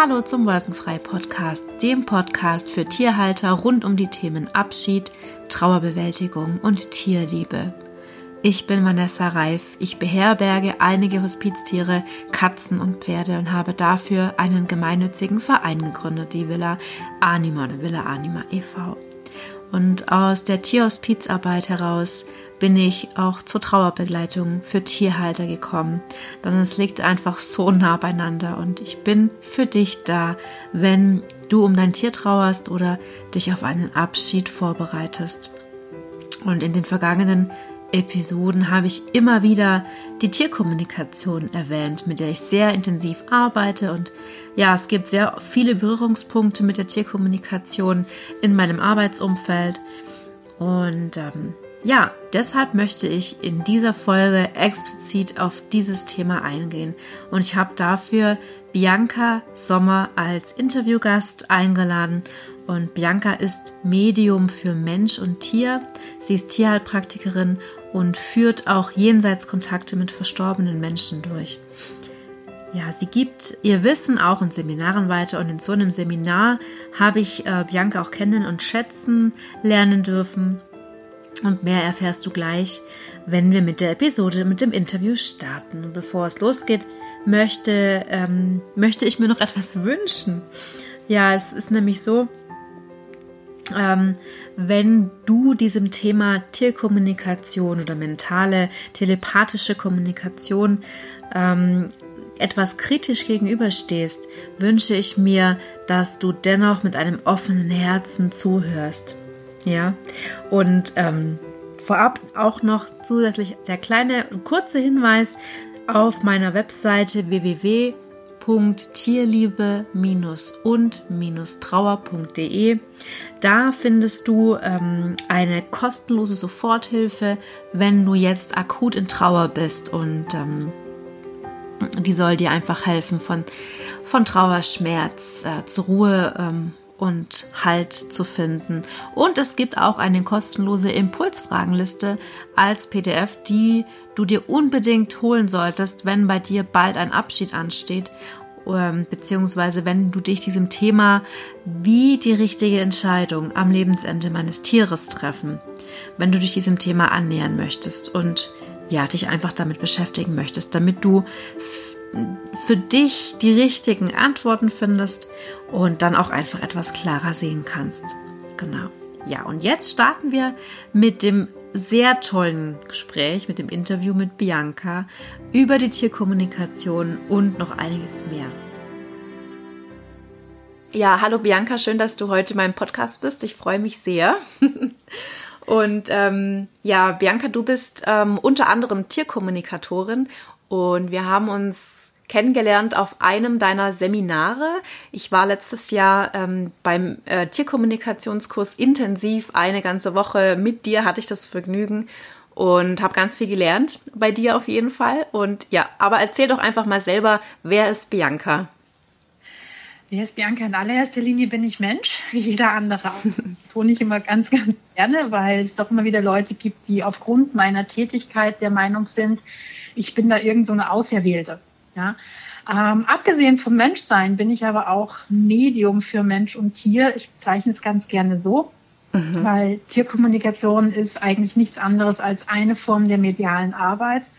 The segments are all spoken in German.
Hallo zum Wolkenfrei Podcast, dem Podcast für Tierhalter rund um die Themen Abschied, Trauerbewältigung und Tierliebe. Ich bin Vanessa Reif. Ich beherberge einige Hospiztiere, Katzen und Pferde und habe dafür einen gemeinnützigen Verein gegründet, die Villa Anima oder Villa Anima e.V. Und aus der Tierhospizarbeit heraus bin ich auch zur Trauerbegleitung für Tierhalter gekommen. Denn es liegt einfach so nah beieinander und ich bin für dich da, wenn du um dein Tier trauerst oder dich auf einen Abschied vorbereitest. Und in den vergangenen Episoden habe ich immer wieder die Tierkommunikation erwähnt, mit der ich sehr intensiv arbeite. Und ja, es gibt sehr viele Berührungspunkte mit der Tierkommunikation in meinem Arbeitsumfeld. Und ähm, ja, deshalb möchte ich in dieser Folge explizit auf dieses Thema eingehen. Und ich habe dafür Bianca Sommer als Interviewgast eingeladen. Und Bianca ist Medium für Mensch und Tier. Sie ist Tierheilpraktikerin und führt auch Jenseitskontakte mit verstorbenen Menschen durch. Ja, sie gibt ihr Wissen auch in Seminaren weiter und in so einem Seminar habe ich äh, Bianca auch kennen und schätzen lernen dürfen. Und mehr erfährst du gleich, wenn wir mit der Episode, mit dem Interview starten. Und bevor es losgeht, möchte, ähm, möchte ich mir noch etwas wünschen. Ja, es ist nämlich so, ähm, wenn du diesem Thema Tierkommunikation oder mentale, telepathische Kommunikation ähm, etwas kritisch gegenüberstehst, wünsche ich mir, dass du dennoch mit einem offenen Herzen zuhörst. Ja, und ähm, vorab auch noch zusätzlich der kleine kurze Hinweis auf meiner Webseite www.tierliebe-und-trauer.de. Da findest du ähm, eine kostenlose Soforthilfe, wenn du jetzt akut in Trauer bist und ähm, die soll dir einfach helfen, von, von Trauerschmerz äh, zur Ruhe ähm, und Halt zu finden. Und es gibt auch eine kostenlose Impulsfragenliste als PDF, die du dir unbedingt holen solltest, wenn bei dir bald ein Abschied ansteht, beziehungsweise wenn du dich diesem Thema wie die richtige Entscheidung am Lebensende meines Tieres treffen, wenn du dich diesem Thema annähern möchtest und ja, dich einfach damit beschäftigen möchtest, damit du für dich die richtigen Antworten findest und dann auch einfach etwas klarer sehen kannst. Genau. Ja, und jetzt starten wir mit dem sehr tollen Gespräch, mit dem Interview mit Bianca über die Tierkommunikation und noch einiges mehr. Ja, hallo Bianca, schön, dass du heute meinem Podcast bist. Ich freue mich sehr. Und ähm, ja, Bianca, du bist ähm, unter anderem Tierkommunikatorin und wir haben uns kennengelernt auf einem deiner Seminare. Ich war letztes Jahr ähm, beim äh, Tierkommunikationskurs intensiv eine ganze Woche mit dir, hatte ich das Vergnügen und habe ganz viel gelernt bei dir auf jeden Fall. Und ja, aber erzähl doch einfach mal selber, wer ist Bianca? Wer ist Bianca? In allererster Linie bin ich Mensch, wie jeder andere. Tue ich immer ganz, ganz gerne, weil es doch immer wieder Leute gibt, die aufgrund meiner Tätigkeit der Meinung sind, ich bin da irgend so eine Auserwählte. Ja? Ähm, abgesehen vom Menschsein bin ich aber auch Medium für Mensch und Tier. Ich bezeichne es ganz gerne so, mhm. weil Tierkommunikation ist eigentlich nichts anderes als eine Form der medialen Arbeit.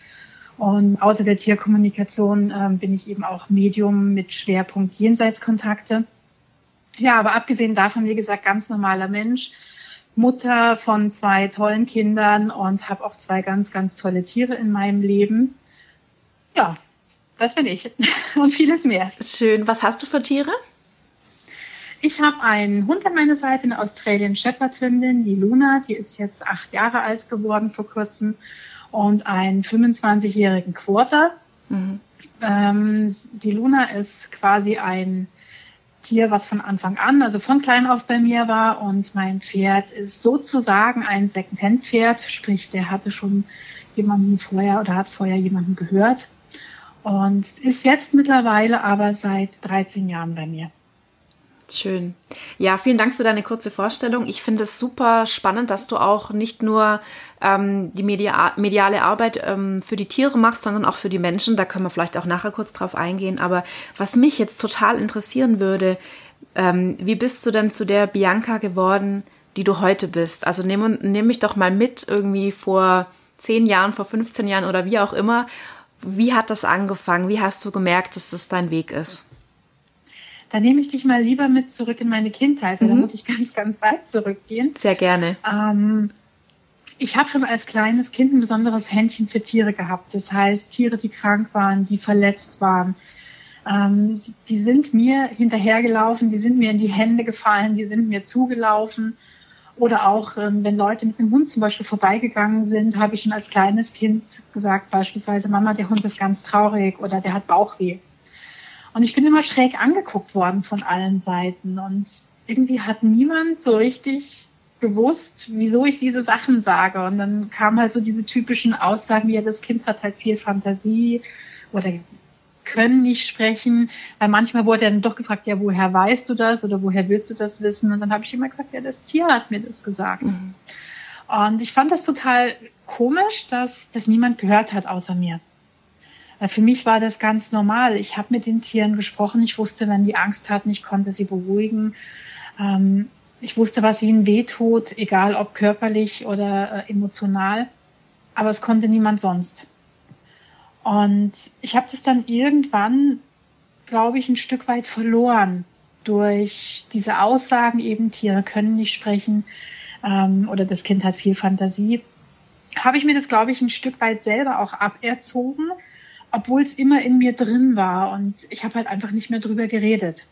Und außer der Tierkommunikation ähm, bin ich eben auch Medium mit Schwerpunkt Jenseitskontakte. Ja, aber abgesehen davon, wie gesagt, ganz normaler Mensch, Mutter von zwei tollen Kindern und habe auch zwei ganz, ganz tolle Tiere in meinem Leben. Ja, das bin ich. Und vieles mehr. Schön. Was hast du für Tiere? Ich habe einen Hund an meiner Seite, eine Australian Shepherd Hündin, die Luna, die ist jetzt acht Jahre alt geworden vor kurzem und einen 25-jährigen Quarter. Mhm. Ähm, die Luna ist quasi ein Tier, was von Anfang an, also von klein auf bei mir war und mein Pferd ist sozusagen ein Second-Hand-Pferd, sprich, der hatte schon jemanden vorher oder hat vorher jemanden gehört und ist jetzt mittlerweile aber seit 13 Jahren bei mir. Schön. Ja, vielen Dank für deine kurze Vorstellung. Ich finde es super spannend, dass du auch nicht nur ähm, die media mediale Arbeit ähm, für die Tiere machst, sondern auch für die Menschen. Da können wir vielleicht auch nachher kurz drauf eingehen. Aber was mich jetzt total interessieren würde, ähm, wie bist du denn zu der Bianca geworden, die du heute bist? Also nimm, nimm mich doch mal mit irgendwie vor zehn Jahren, vor 15 Jahren oder wie auch immer. Wie hat das angefangen? Wie hast du gemerkt, dass das dein Weg ist? Da nehme ich dich mal lieber mit zurück in meine Kindheit. Mhm. Da muss ich ganz, ganz weit zurückgehen. Sehr gerne. Ähm, ich habe schon als kleines Kind ein besonderes Händchen für Tiere gehabt. Das heißt, Tiere, die krank waren, die verletzt waren. Ähm, die, die sind mir hinterhergelaufen, die sind mir in die Hände gefallen, die sind mir zugelaufen. Oder auch, ähm, wenn Leute mit einem Hund zum Beispiel vorbeigegangen sind, habe ich schon als kleines Kind gesagt, beispielsweise, Mama, der Hund ist ganz traurig oder der hat Bauchweh. Und ich bin immer schräg angeguckt worden von allen Seiten. Und irgendwie hat niemand so richtig gewusst, wieso ich diese Sachen sage. Und dann kamen halt so diese typischen Aussagen, wie ja, das Kind hat halt viel Fantasie oder können nicht sprechen. Weil manchmal wurde er dann doch gefragt, ja, woher weißt du das oder woher willst du das wissen? Und dann habe ich immer gesagt, ja, das Tier hat mir das gesagt. Mhm. Und ich fand das total komisch, dass das niemand gehört hat außer mir. Für mich war das ganz normal. Ich habe mit den Tieren gesprochen. Ich wusste, wenn die Angst hatten, ich konnte sie beruhigen. Ähm, ich wusste, was ihnen wehtut, egal ob körperlich oder äh, emotional. Aber es konnte niemand sonst. Und ich habe das dann irgendwann, glaube ich, ein Stück weit verloren durch diese Aussagen, eben Tiere können nicht sprechen ähm, oder das Kind hat viel Fantasie. Habe ich mir das, glaube ich, ein Stück weit selber auch aberzogen obwohl es immer in mir drin war und ich habe halt einfach nicht mehr drüber geredet.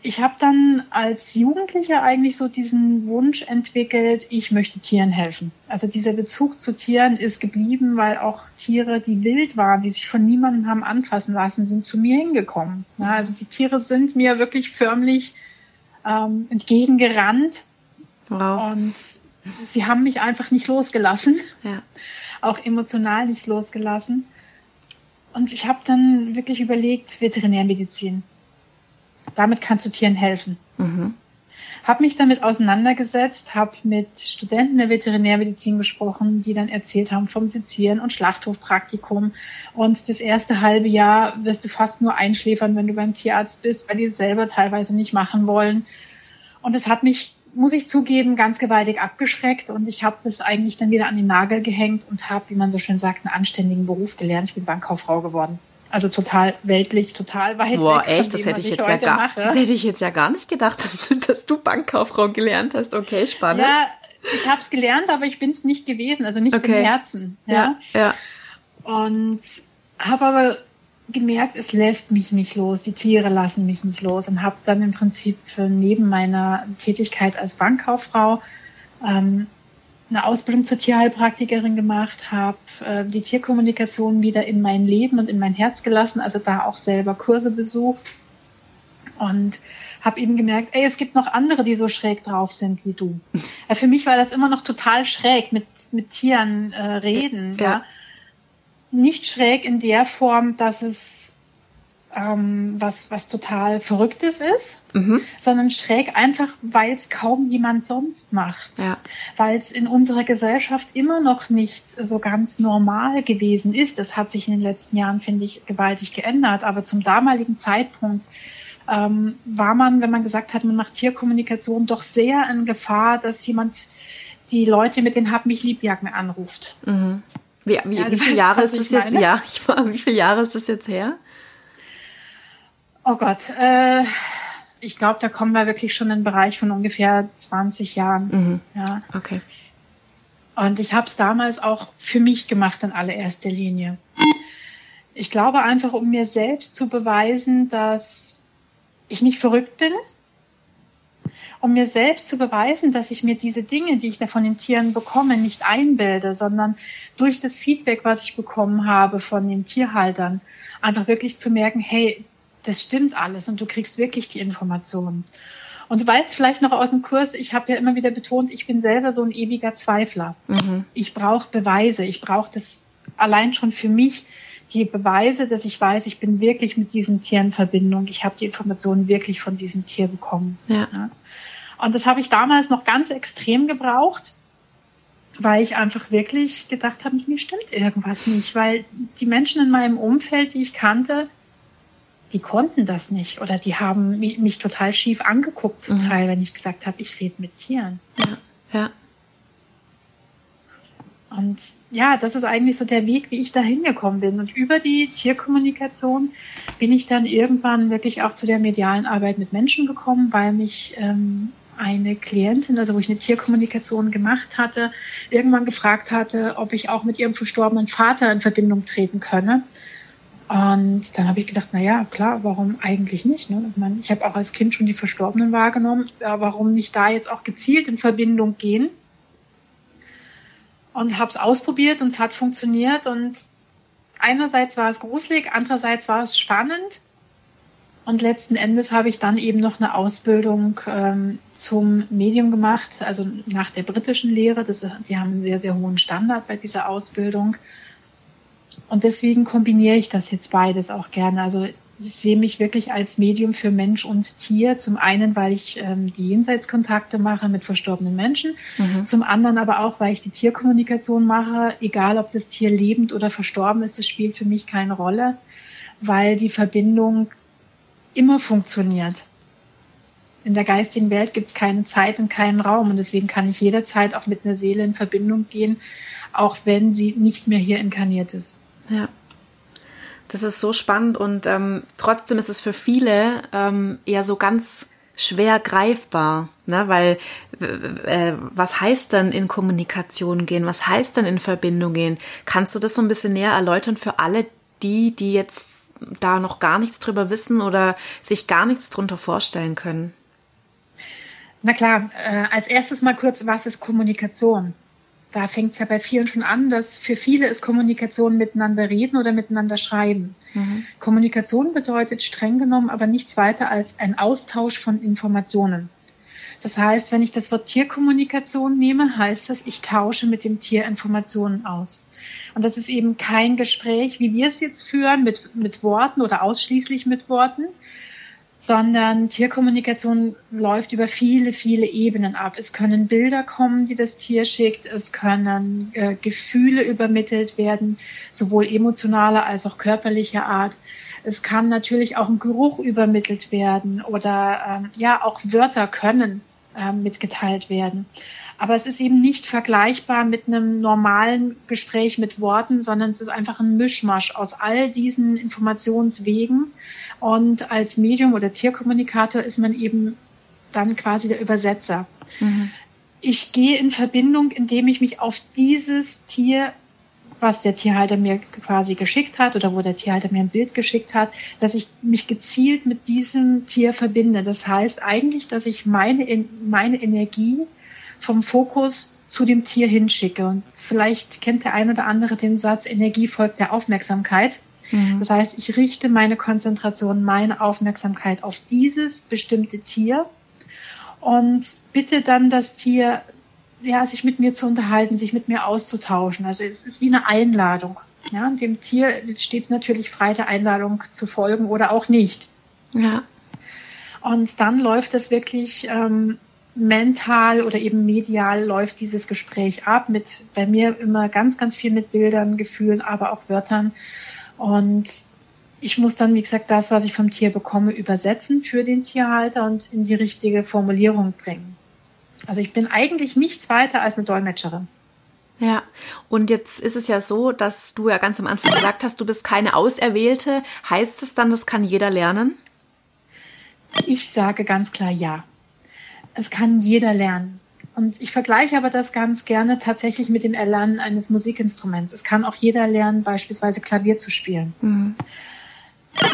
Ich habe dann als Jugendliche eigentlich so diesen Wunsch entwickelt, ich möchte Tieren helfen. Also dieser Bezug zu Tieren ist geblieben, weil auch Tiere, die wild waren, die sich von niemandem haben anfassen lassen, sind zu mir hingekommen. Ja, also die Tiere sind mir wirklich förmlich ähm, entgegengerannt wow. und sie haben mich einfach nicht losgelassen, ja. auch emotional nicht losgelassen. Und ich habe dann wirklich überlegt, Veterinärmedizin. Damit kannst du Tieren helfen. Mhm. Habe mich damit auseinandergesetzt, habe mit Studenten der Veterinärmedizin gesprochen, die dann erzählt haben vom Sezieren und Schlachthofpraktikum. Und das erste halbe Jahr wirst du fast nur einschläfern, wenn du beim Tierarzt bist, weil die es selber teilweise nicht machen wollen. Und es hat mich muss ich zugeben, ganz gewaltig abgeschreckt und ich habe das eigentlich dann wieder an den Nagel gehängt und habe, wie man so schön sagt, einen anständigen Beruf gelernt. Ich bin Bankkauffrau geworden. Also total weltlich, total weit Boah, weg echt, das hätte ich jetzt ja gar, mache. das hätte ich jetzt ja gar nicht gedacht, dass du, dass du Bankkauffrau gelernt hast. Okay, spannend. Ja, ich habe es gelernt, aber ich bin es nicht gewesen, also nicht okay. im Herzen. Ja, ja. ja. Und habe aber gemerkt, es lässt mich nicht los, die Tiere lassen mich nicht los und habe dann im Prinzip neben meiner Tätigkeit als Bankkauffrau ähm, eine Ausbildung zur Tierheilpraktikerin gemacht, habe äh, die Tierkommunikation wieder in mein Leben und in mein Herz gelassen, also da auch selber Kurse besucht und habe eben gemerkt, ey, es gibt noch andere, die so schräg drauf sind wie du. Ja, für mich war das immer noch total schräg, mit, mit Tieren äh, reden, ja. ja nicht schräg in der Form, dass es ähm, was, was total Verrücktes ist, mhm. sondern schräg einfach, weil es kaum jemand sonst macht. Ja. Weil es in unserer Gesellschaft immer noch nicht so ganz normal gewesen ist. Das hat sich in den letzten Jahren, finde ich, gewaltig geändert. Aber zum damaligen Zeitpunkt ähm, war man, wenn man gesagt hat, man macht Tierkommunikation, doch sehr in Gefahr, dass jemand die Leute mit den Hab mich liebjacken anruft. Mhm. Wie, wie, ja, wie viele Jahre ist das jetzt? Ja, ich, wie viele Jahre ist das jetzt her? Oh Gott, äh, ich glaube, da kommen wir wirklich schon in den Bereich von ungefähr 20 Jahren. Mhm. Ja. Okay. Und ich habe es damals auch für mich gemacht in allererster Linie. Ich glaube einfach, um mir selbst zu beweisen, dass ich nicht verrückt bin, um mir selbst zu beweisen, dass ich mir diese Dinge, die ich da von den Tieren bekomme, nicht einbilde, sondern durch das Feedback, was ich bekommen habe von den Tierhaltern, einfach wirklich zu merken, hey, das stimmt alles und du kriegst wirklich die Informationen. Und du weißt vielleicht noch aus dem Kurs, ich habe ja immer wieder betont, ich bin selber so ein ewiger Zweifler. Mhm. Ich brauche Beweise, ich brauche das allein schon für mich, die Beweise, dass ich weiß, ich bin wirklich mit diesem Tier in Verbindung. Ich habe die Informationen wirklich von diesem Tier bekommen. Ja. ja. Und das habe ich damals noch ganz extrem gebraucht, weil ich einfach wirklich gedacht habe, mir stimmt irgendwas nicht, weil die Menschen in meinem Umfeld, die ich kannte, die konnten das nicht oder die haben mich, mich total schief angeguckt zum mhm. Teil, wenn ich gesagt habe, ich rede mit Tieren. Ja. ja. Und ja, das ist eigentlich so der Weg, wie ich da hingekommen bin. Und über die Tierkommunikation bin ich dann irgendwann wirklich auch zu der medialen Arbeit mit Menschen gekommen, weil mich ähm, eine Klientin, also wo ich eine Tierkommunikation gemacht hatte, irgendwann gefragt hatte, ob ich auch mit ihrem verstorbenen Vater in Verbindung treten könne. Und dann habe ich gedacht, na ja, klar, warum eigentlich nicht? Ne? Ich, habe auch als Kind schon die Verstorbenen wahrgenommen. Ja, warum nicht da jetzt auch gezielt in Verbindung gehen? Und habe es ausprobiert und es hat funktioniert. Und einerseits war es gruselig, andererseits war es spannend. Und letzten Endes habe ich dann eben noch eine Ausbildung ähm, zum Medium gemacht, also nach der britischen Lehre. Das, die haben einen sehr, sehr hohen Standard bei dieser Ausbildung. Und deswegen kombiniere ich das jetzt beides auch gerne. Also ich sehe mich wirklich als Medium für Mensch und Tier. Zum einen, weil ich ähm, die Jenseitskontakte mache mit verstorbenen Menschen. Mhm. Zum anderen aber auch, weil ich die Tierkommunikation mache. Egal, ob das Tier lebend oder verstorben ist, das spielt für mich keine Rolle, weil die Verbindung immer funktioniert. In der geistigen Welt gibt es keine Zeit und keinen Raum. Und deswegen kann ich jederzeit auch mit einer Seele in Verbindung gehen, auch wenn sie nicht mehr hier inkarniert ist. Ja. Das ist so spannend und ähm, trotzdem ist es für viele ähm, eher so ganz schwer greifbar, ne? weil äh, was heißt dann in Kommunikation gehen, was heißt dann in Verbindung gehen? Kannst du das so ein bisschen näher erläutern für alle die, die jetzt da noch gar nichts drüber wissen oder sich gar nichts drunter vorstellen können? Na klar, äh, als erstes mal kurz, was ist Kommunikation? Da fängt es ja bei vielen schon an, dass für viele ist Kommunikation miteinander reden oder miteinander schreiben. Mhm. Kommunikation bedeutet streng genommen aber nichts weiter als ein Austausch von Informationen. Das heißt, wenn ich das Wort Tierkommunikation nehme, heißt das, ich tausche mit dem Tier Informationen aus. Und das ist eben kein Gespräch, wie wir es jetzt führen, mit, mit Worten oder ausschließlich mit Worten, sondern Tierkommunikation läuft über viele, viele Ebenen ab. Es können Bilder kommen, die das Tier schickt, es können äh, Gefühle übermittelt werden, sowohl emotionaler als auch körperlicher Art. Es kann natürlich auch ein Geruch übermittelt werden oder ähm, ja, auch Wörter können ähm, mitgeteilt werden. Aber es ist eben nicht vergleichbar mit einem normalen Gespräch mit Worten, sondern es ist einfach ein Mischmasch aus all diesen Informationswegen. Und als Medium oder Tierkommunikator ist man eben dann quasi der Übersetzer. Mhm. Ich gehe in Verbindung, indem ich mich auf dieses Tier was der Tierhalter mir quasi geschickt hat oder wo der Tierhalter mir ein Bild geschickt hat, dass ich mich gezielt mit diesem Tier verbinde. Das heißt eigentlich, dass ich meine, meine Energie vom Fokus zu dem Tier hinschicke. Und vielleicht kennt der ein oder andere den Satz, Energie folgt der Aufmerksamkeit. Mhm. Das heißt, ich richte meine Konzentration, meine Aufmerksamkeit auf dieses bestimmte Tier und bitte dann das Tier, ja, sich mit mir zu unterhalten, sich mit mir auszutauschen. Also es ist wie eine Einladung. Ja, dem Tier steht es natürlich frei, der Einladung zu folgen oder auch nicht. Ja. Und dann läuft es wirklich ähm, mental oder eben medial läuft dieses Gespräch ab mit bei mir immer ganz, ganz viel mit Bildern, Gefühlen, aber auch Wörtern. Und ich muss dann, wie gesagt, das, was ich vom Tier bekomme, übersetzen für den Tierhalter und in die richtige Formulierung bringen. Also ich bin eigentlich nichts weiter als eine Dolmetscherin. Ja, und jetzt ist es ja so, dass du ja ganz am Anfang gesagt hast, du bist keine Auserwählte. Heißt es dann, das kann jeder lernen? Ich sage ganz klar ja es kann jeder lernen. Und ich vergleiche aber das ganz gerne tatsächlich mit dem Erlernen eines Musikinstruments. Es kann auch jeder lernen, beispielsweise Klavier zu spielen. Mhm.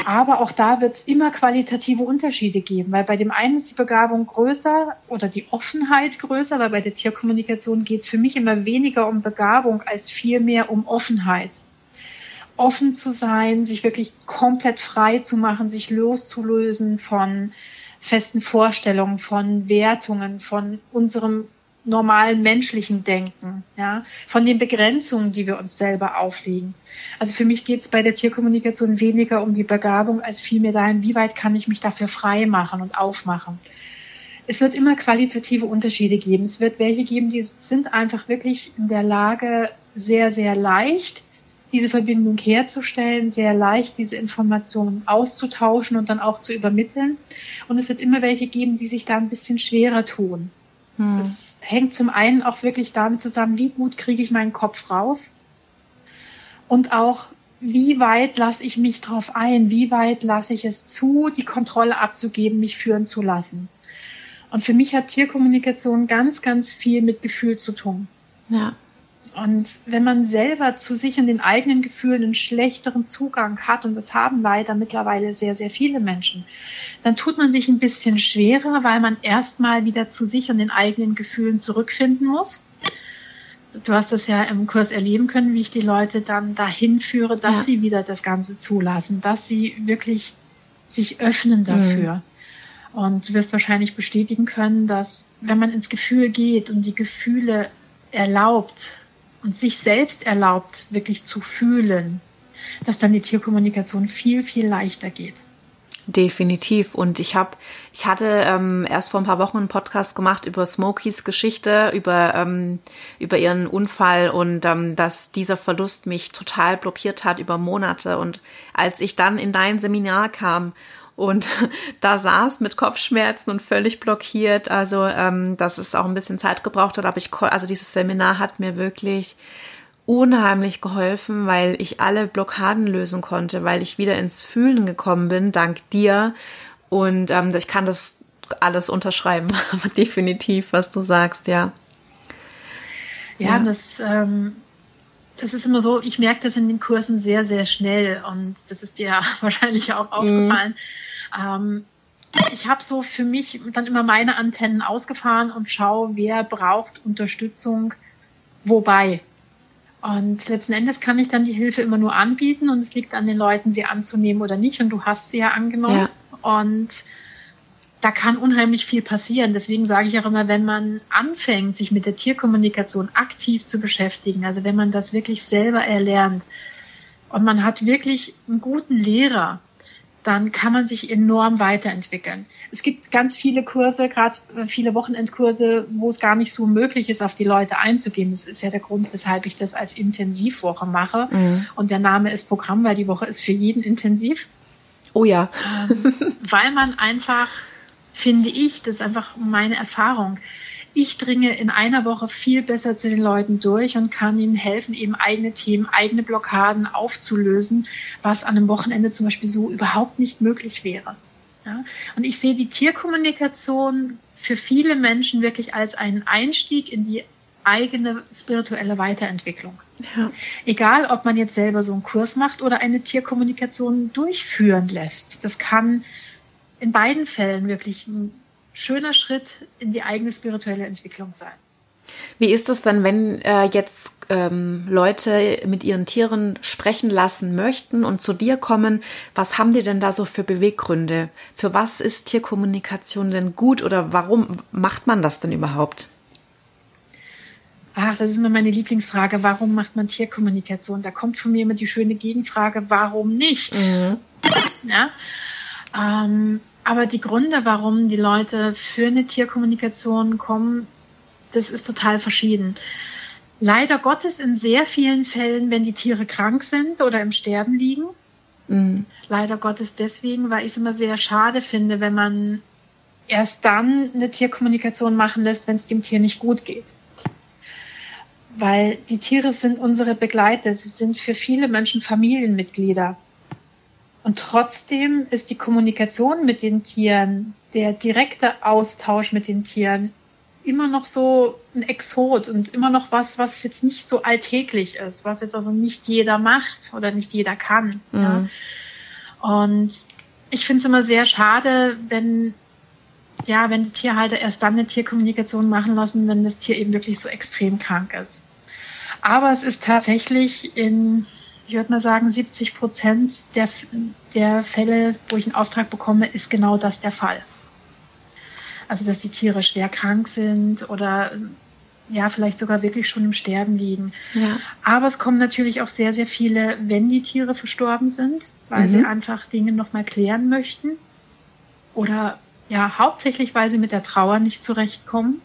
Aber auch da wird es immer qualitative Unterschiede geben, weil bei dem einen ist die Begabung größer oder die Offenheit größer, weil bei der Tierkommunikation geht es für mich immer weniger um Begabung als vielmehr um Offenheit. Offen zu sein, sich wirklich komplett frei zu machen, sich loszulösen von festen Vorstellungen, von Wertungen, von unserem normalen menschlichen Denken, ja, von den Begrenzungen, die wir uns selber auflegen. Also für mich geht es bei der Tierkommunikation weniger um die Begabung, als vielmehr dahin, wie weit kann ich mich dafür frei machen und aufmachen. Es wird immer qualitative Unterschiede geben. Es wird welche geben, die sind einfach wirklich in der Lage, sehr, sehr leicht diese Verbindung herzustellen, sehr leicht diese Informationen auszutauschen und dann auch zu übermitteln. Und es wird immer welche geben, die sich da ein bisschen schwerer tun. Hm. Das hängt zum einen auch wirklich damit zusammen, wie gut kriege ich meinen Kopf raus und auch wie weit lasse ich mich drauf ein, wie weit lasse ich es zu, die Kontrolle abzugeben, mich führen zu lassen. Und für mich hat Tierkommunikation ganz, ganz viel mit Gefühl zu tun. Ja. Und wenn man selber zu sich und den eigenen Gefühlen einen schlechteren Zugang hat, und das haben leider mittlerweile sehr, sehr viele Menschen, dann tut man sich ein bisschen schwerer, weil man erstmal wieder zu sich und den eigenen Gefühlen zurückfinden muss. Du hast das ja im Kurs erleben können, wie ich die Leute dann dahin führe, dass ja. sie wieder das Ganze zulassen, dass sie wirklich sich öffnen dafür. Mhm. Und du wirst wahrscheinlich bestätigen können, dass wenn man ins Gefühl geht und die Gefühle erlaubt, und sich selbst erlaubt, wirklich zu fühlen, dass dann die Tierkommunikation viel, viel leichter geht. Definitiv. Und ich habe, ich hatte ähm, erst vor ein paar Wochen einen Podcast gemacht über Smokies Geschichte, über ähm, über ihren Unfall und ähm, dass dieser Verlust mich total blockiert hat über Monate. Und als ich dann in dein Seminar kam und da saß mit Kopfschmerzen und völlig blockiert. Also, ähm, dass es auch ein bisschen Zeit gebraucht hat, aber ich, also dieses Seminar hat mir wirklich unheimlich geholfen, weil ich alle Blockaden lösen konnte, weil ich wieder ins Fühlen gekommen bin, dank dir. Und ähm, ich kann das alles unterschreiben, definitiv, was du sagst, ja. Ja, ja. das ähm, das ist immer so, ich merke das in den Kursen sehr, sehr schnell und das ist dir wahrscheinlich auch aufgefallen. Mhm. Ähm, ich habe so für mich dann immer meine Antennen ausgefahren und schaue, wer braucht Unterstützung, wobei. Und letzten Endes kann ich dann die Hilfe immer nur anbieten und es liegt an den Leuten, sie anzunehmen oder nicht. Und du hast sie ja angenommen. Ja. Und da kann unheimlich viel passieren. Deswegen sage ich auch immer, wenn man anfängt, sich mit der Tierkommunikation aktiv zu beschäftigen, also wenn man das wirklich selber erlernt und man hat wirklich einen guten Lehrer, dann kann man sich enorm weiterentwickeln. Es gibt ganz viele Kurse, gerade viele Wochenendkurse, wo es gar nicht so möglich ist, auf die Leute einzugehen. Das ist ja der Grund, weshalb ich das als Intensivwoche mache. Mhm. Und der Name ist Programm, weil die Woche ist für jeden intensiv. Oh ja. Ähm, weil man einfach finde ich, das ist einfach meine Erfahrung. Ich dringe in einer Woche viel besser zu den Leuten durch und kann ihnen helfen, eben eigene Themen, eigene Blockaden aufzulösen, was an einem Wochenende zum Beispiel so überhaupt nicht möglich wäre. Ja? Und ich sehe die Tierkommunikation für viele Menschen wirklich als einen Einstieg in die eigene spirituelle Weiterentwicklung. Ja. Egal, ob man jetzt selber so einen Kurs macht oder eine Tierkommunikation durchführen lässt. Das kann in beiden Fällen wirklich ein schöner Schritt in die eigene spirituelle Entwicklung sein. Wie ist es denn, wenn äh, jetzt ähm, Leute mit ihren Tieren sprechen lassen möchten und zu dir kommen? Was haben die denn da so für Beweggründe? Für was ist Tierkommunikation denn gut oder warum macht man das denn überhaupt? Ach, das ist immer meine Lieblingsfrage. Warum macht man Tierkommunikation? Da kommt von mir immer die schöne Gegenfrage, warum nicht? Mhm. Ja. Ähm, aber die Gründe, warum die Leute für eine Tierkommunikation kommen, das ist total verschieden. Leider Gottes in sehr vielen Fällen, wenn die Tiere krank sind oder im Sterben liegen. Mhm. Leider Gottes deswegen, weil ich es immer sehr schade finde, wenn man erst dann eine Tierkommunikation machen lässt, wenn es dem Tier nicht gut geht. Weil die Tiere sind unsere Begleiter, sie sind für viele Menschen Familienmitglieder. Und trotzdem ist die Kommunikation mit den Tieren, der direkte Austausch mit den Tieren immer noch so ein Exot und immer noch was, was jetzt nicht so alltäglich ist, was jetzt also nicht jeder macht oder nicht jeder kann. Mhm. Ja. Und ich finde es immer sehr schade, wenn ja, wenn die Tierhalter erst dann eine Tierkommunikation machen lassen, wenn das Tier eben wirklich so extrem krank ist. Aber es ist tatsächlich in ich würde mal sagen, 70 Prozent der, der Fälle, wo ich einen Auftrag bekomme, ist genau das der Fall. Also, dass die Tiere schwer krank sind oder ja, vielleicht sogar wirklich schon im Sterben liegen. Ja. Aber es kommen natürlich auch sehr, sehr viele, wenn die Tiere verstorben sind, weil mhm. sie einfach Dinge nochmal klären möchten. Oder ja, hauptsächlich, weil sie mit der Trauer nicht zurechtkommen.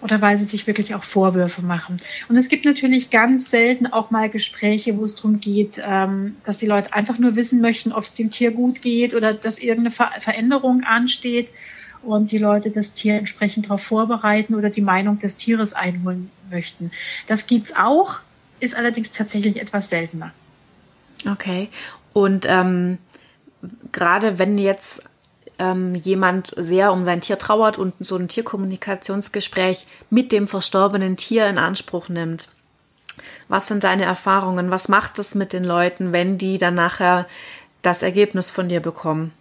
Oder weil sie sich wirklich auch Vorwürfe machen. Und es gibt natürlich ganz selten auch mal Gespräche, wo es darum geht, ähm, dass die Leute einfach nur wissen möchten, ob es dem Tier gut geht oder dass irgendeine Ver Veränderung ansteht und die Leute das Tier entsprechend darauf vorbereiten oder die Meinung des Tieres einholen möchten. Das gibt's auch, ist allerdings tatsächlich etwas seltener. Okay. Und ähm, gerade wenn jetzt ähm, jemand sehr um sein Tier trauert und so ein Tierkommunikationsgespräch mit dem verstorbenen Tier in Anspruch nimmt, was sind deine Erfahrungen? Was macht es mit den Leuten, wenn die dann nachher das Ergebnis von dir bekommen?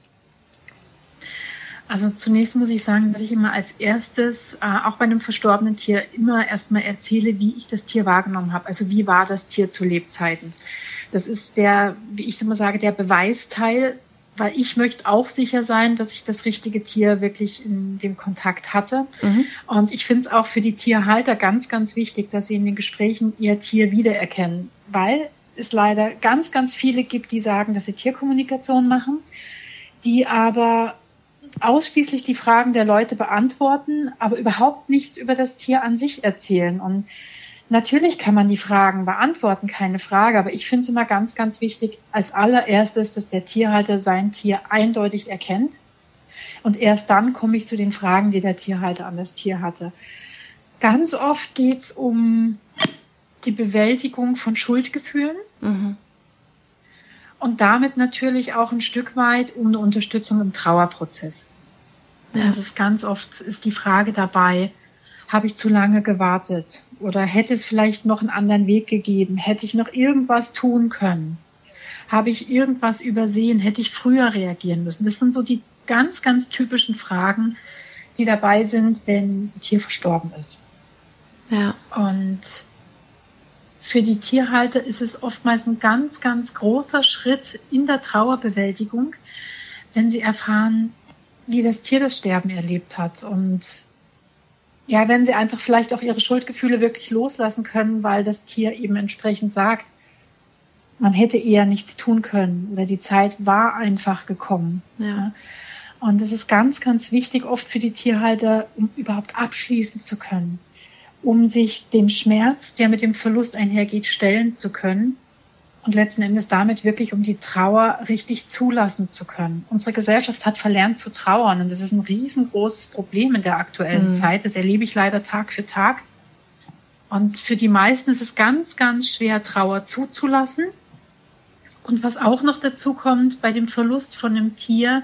Also zunächst muss ich sagen, dass ich immer als erstes, äh, auch bei einem verstorbenen Tier, immer erstmal erzähle, wie ich das Tier wahrgenommen habe. Also wie war das Tier zu Lebzeiten. Das ist der, wie ich immer sage, der Beweisteil, weil ich möchte auch sicher sein, dass ich das richtige Tier wirklich in dem Kontakt hatte. Mhm. Und ich finde es auch für die Tierhalter ganz, ganz wichtig, dass sie in den Gesprächen ihr Tier wiedererkennen, weil es leider ganz, ganz viele gibt, die sagen, dass sie Tierkommunikation machen, die aber ausschließlich die Fragen der Leute beantworten, aber überhaupt nichts über das Tier an sich erzählen. Und natürlich kann man die Fragen beantworten, keine Frage, aber ich finde es immer ganz, ganz wichtig, als allererstes, dass der Tierhalter sein Tier eindeutig erkennt. Und erst dann komme ich zu den Fragen, die der Tierhalter an das Tier hatte. Ganz oft geht es um die Bewältigung von Schuldgefühlen. Mhm und damit natürlich auch ein Stück weit um eine Unterstützung im Trauerprozess. Ja. Also es ganz oft ist die Frage dabei, habe ich zu lange gewartet oder hätte es vielleicht noch einen anderen Weg gegeben, hätte ich noch irgendwas tun können, habe ich irgendwas übersehen, hätte ich früher reagieren müssen. Das sind so die ganz, ganz typischen Fragen, die dabei sind, wenn ein Tier verstorben ist. Ja. Und für die Tierhalter ist es oftmals ein ganz, ganz großer Schritt in der Trauerbewältigung, wenn sie erfahren, wie das Tier das Sterben erlebt hat. Und ja, wenn sie einfach vielleicht auch ihre Schuldgefühle wirklich loslassen können, weil das Tier eben entsprechend sagt, man hätte eher nichts tun können oder die Zeit war einfach gekommen. Ja. Und es ist ganz, ganz wichtig oft für die Tierhalter, um überhaupt abschließen zu können um sich dem Schmerz, der mit dem Verlust einhergeht, stellen zu können und letzten Endes damit wirklich um die Trauer richtig zulassen zu können. Unsere Gesellschaft hat verlernt zu trauern und das ist ein riesengroßes Problem in der aktuellen mhm. Zeit. Das erlebe ich leider Tag für Tag. Und für die meisten ist es ganz, ganz schwer, Trauer zuzulassen. Und was auch noch dazu kommt, bei dem Verlust von einem Tier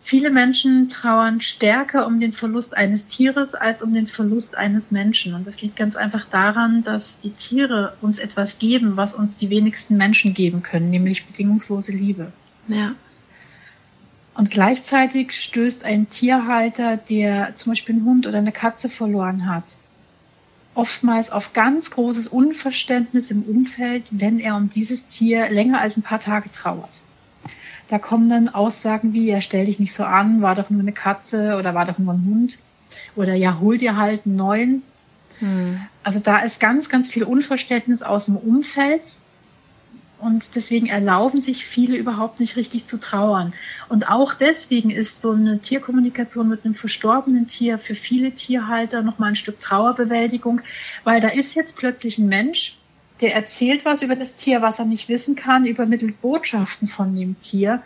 Viele Menschen trauern stärker um den Verlust eines Tieres als um den Verlust eines Menschen. Und das liegt ganz einfach daran, dass die Tiere uns etwas geben, was uns die wenigsten Menschen geben können, nämlich bedingungslose Liebe. Ja. Und gleichzeitig stößt ein Tierhalter, der zum Beispiel einen Hund oder eine Katze verloren hat, oftmals auf ganz großes Unverständnis im Umfeld, wenn er um dieses Tier länger als ein paar Tage trauert. Da kommen dann Aussagen wie, ja, stell dich nicht so an, war doch nur eine Katze oder war doch nur ein Hund. Oder ja, hol dir halt einen neuen. Hm. Also da ist ganz, ganz viel Unverständnis aus dem Umfeld. Und deswegen erlauben sich viele überhaupt nicht richtig zu trauern. Und auch deswegen ist so eine Tierkommunikation mit einem verstorbenen Tier für viele Tierhalter nochmal ein Stück Trauerbewältigung, weil da ist jetzt plötzlich ein Mensch, der erzählt was über das Tier, was er nicht wissen kann, übermittelt Botschaften von dem Tier.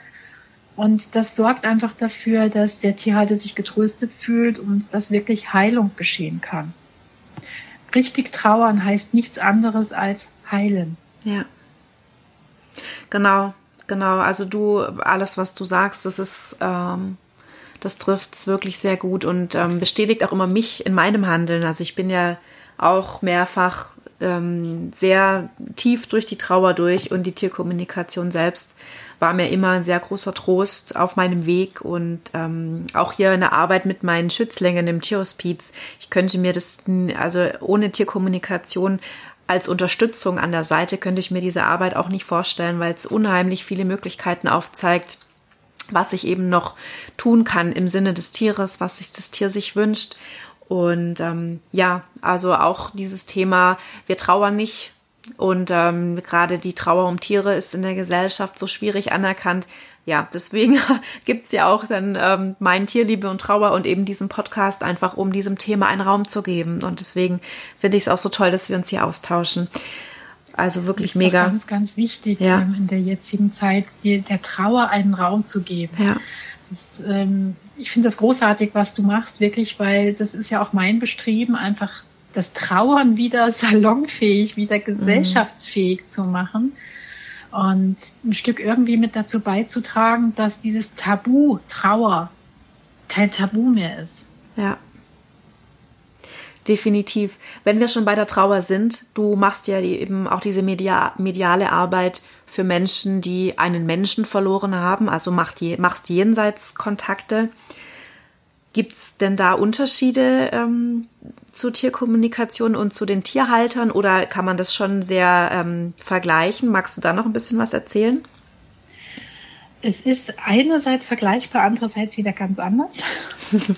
Und das sorgt einfach dafür, dass der Tierhalter sich getröstet fühlt und dass wirklich Heilung geschehen kann. Richtig trauern heißt nichts anderes als heilen. Ja. Genau, genau. Also du, alles, was du sagst, das ist, ähm, das trifft es wirklich sehr gut und ähm, bestätigt auch immer mich in meinem Handeln. Also ich bin ja auch mehrfach ähm, sehr tief durch die Trauer durch und die Tierkommunikation selbst war mir immer ein sehr großer Trost auf meinem Weg und ähm, auch hier in der Arbeit mit meinen Schützlingen im Tierhospiz. Ich könnte mir das, also ohne Tierkommunikation als Unterstützung an der Seite könnte ich mir diese Arbeit auch nicht vorstellen, weil es unheimlich viele Möglichkeiten aufzeigt, was ich eben noch tun kann im Sinne des Tieres, was sich das Tier sich wünscht Und ähm, ja, also auch dieses Thema, wir trauern nicht. Und ähm, gerade die Trauer um Tiere ist in der Gesellschaft so schwierig anerkannt. Ja, deswegen gibt's ja auch dann ähm, mein Tierliebe und Trauer und eben diesen Podcast einfach, um diesem Thema einen Raum zu geben. Und deswegen finde ich es auch so toll, dass wir uns hier austauschen. Also wirklich das ist mega. Ganz, ganz wichtig ja. in der jetzigen Zeit, die, der Trauer einen Raum zu geben. Ja. Das, ähm, ich finde das großartig, was du machst, wirklich, weil das ist ja auch mein Bestreben, einfach das Trauern wieder salonfähig, wieder mhm. gesellschaftsfähig mhm. zu machen und ein Stück irgendwie mit dazu beizutragen, dass dieses Tabu Trauer kein Tabu mehr ist. Ja. Definitiv. Wenn wir schon bei der Trauer sind, du machst ja eben auch diese media mediale Arbeit für Menschen, die einen Menschen verloren haben, also macht je, machst Jenseitskontakte. Gibt es denn da Unterschiede ähm, zu Tierkommunikation und zu den Tierhaltern oder kann man das schon sehr ähm, vergleichen? Magst du da noch ein bisschen was erzählen? Es ist einerseits vergleichbar, andererseits wieder ganz anders.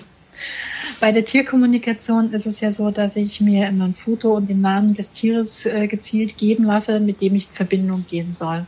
Bei der Tierkommunikation ist es ja so, dass ich mir immer ein Foto und den Namen des Tieres äh, gezielt geben lasse, mit dem ich in Verbindung gehen soll.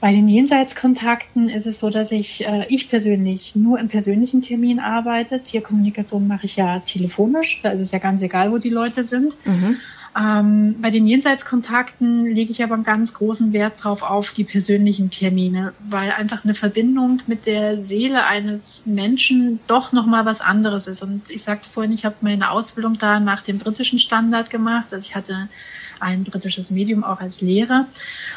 Bei den Jenseitskontakten ist es so, dass ich, äh, ich persönlich nur im persönlichen Termin arbeite. Tierkommunikation mache ich ja telefonisch. Da ist es ja ganz egal, wo die Leute sind. Mhm. Ähm, bei den Jenseitskontakten lege ich aber einen ganz großen Wert drauf auf die persönlichen Termine, weil einfach eine Verbindung mit der Seele eines Menschen doch nochmal was anderes ist. Und ich sagte vorhin, ich habe meine Ausbildung da nach dem britischen Standard gemacht. Also ich hatte ein britisches Medium auch als Lehrer.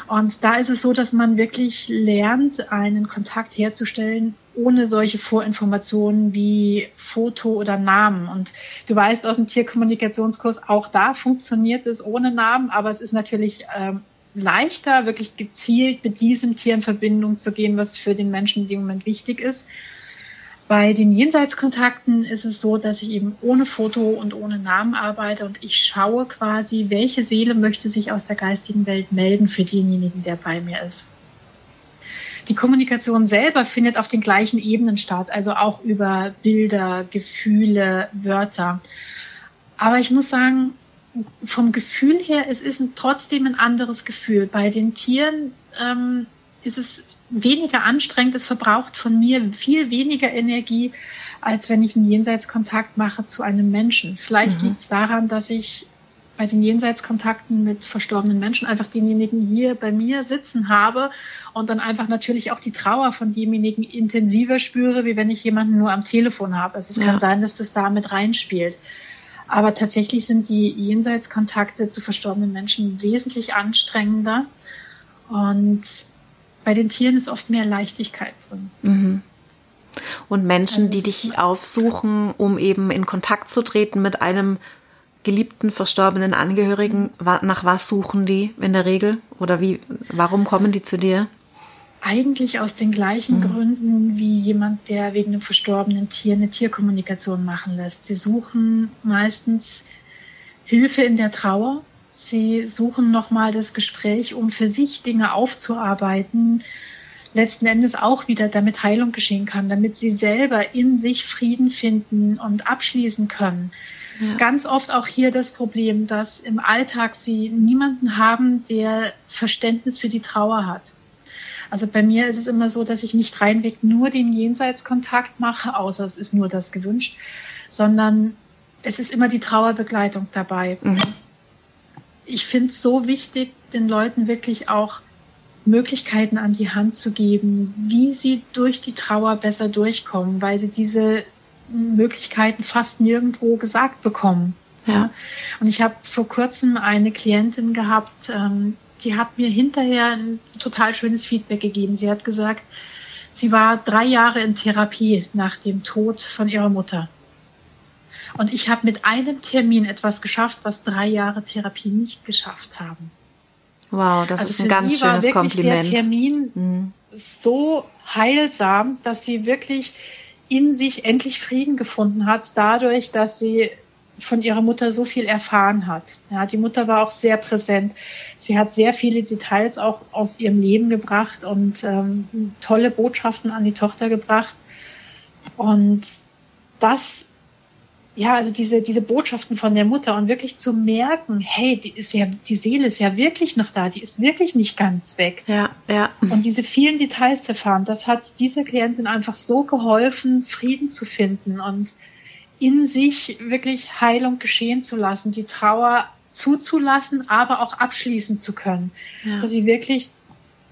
Und da ist es so, dass man wirklich lernt, einen Kontakt herzustellen ohne solche Vorinformationen wie Foto oder Namen. Und du weißt aus dem Tierkommunikationskurs, auch da funktioniert es ohne Namen, aber es ist natürlich ähm, leichter, wirklich gezielt mit diesem Tier in Verbindung zu gehen, was für den Menschen in dem Moment wichtig ist. Bei den Jenseitskontakten ist es so, dass ich eben ohne Foto und ohne Namen arbeite und ich schaue quasi, welche Seele möchte sich aus der geistigen Welt melden für denjenigen, der bei mir ist. Die Kommunikation selber findet auf den gleichen Ebenen statt, also auch über Bilder, Gefühle, Wörter. Aber ich muss sagen, vom Gefühl her, es ist trotzdem ein anderes Gefühl. Bei den Tieren ähm, ist es weniger anstrengend, es verbraucht von mir viel weniger Energie, als wenn ich einen Jenseitskontakt mache zu einem Menschen. Vielleicht mhm. liegt es daran, dass ich bei den Jenseitskontakten mit verstorbenen Menschen einfach denjenigen hier bei mir sitzen habe und dann einfach natürlich auch die Trauer von demjenigen intensiver spüre, wie wenn ich jemanden nur am Telefon habe. Also es ja. kann sein, dass das da mit reinspielt. Aber tatsächlich sind die Jenseitskontakte zu verstorbenen Menschen wesentlich anstrengender und bei den Tieren ist oft mehr Leichtigkeit drin. Mhm. Und Menschen, also die dich aufsuchen, um eben in Kontakt zu treten mit einem geliebten, verstorbenen Angehörigen, nach was suchen die in der Regel? Oder wie, warum kommen die zu dir? Eigentlich aus den gleichen mhm. Gründen wie jemand, der wegen einem verstorbenen Tier eine Tierkommunikation machen lässt. Sie suchen meistens Hilfe in der Trauer, Sie suchen nochmal das Gespräch, um für sich Dinge aufzuarbeiten, letzten Endes auch wieder, damit Heilung geschehen kann, damit sie selber in sich Frieden finden und abschließen können. Ja. Ganz oft auch hier das Problem, dass im Alltag sie niemanden haben, der Verständnis für die Trauer hat. Also bei mir ist es immer so, dass ich nicht reinweg nur den Jenseitskontakt mache, außer es ist nur das gewünscht, sondern es ist immer die Trauerbegleitung dabei. Mhm ich finde es so wichtig, den Leuten wirklich auch Möglichkeiten an die Hand zu geben, wie sie durch die Trauer besser durchkommen, weil sie diese Möglichkeiten fast nirgendwo gesagt bekommen. Ja. Und ich habe vor kurzem eine Klientin gehabt, ähm, die hat mir hinterher ein total schönes Feedback gegeben. Sie hat gesagt, sie war drei Jahre in Therapie nach dem Tod von ihrer Mutter. Und ich habe mit einem Termin etwas geschafft, was drei Jahre Therapie nicht geschafft haben. Wow, das also ist ein ganz schönes Kompliment. Der Termin mhm. so heilsam, dass sie wirklich in sich endlich Frieden gefunden hat, dadurch, dass sie von ihrer Mutter so viel erfahren hat. Ja, die Mutter war auch sehr präsent. Sie hat sehr viele Details auch aus ihrem Leben gebracht und ähm, tolle Botschaften an die Tochter gebracht. Und das ja, also diese, diese Botschaften von der Mutter und wirklich zu merken, hey, die ist ja, die Seele ist ja wirklich noch da, die ist wirklich nicht ganz weg. Ja, ja. Und diese vielen Details zu erfahren, das hat dieser Klientin einfach so geholfen, Frieden zu finden und in sich wirklich Heilung geschehen zu lassen, die Trauer zuzulassen, aber auch abschließen zu können. Ja. Dass sie wirklich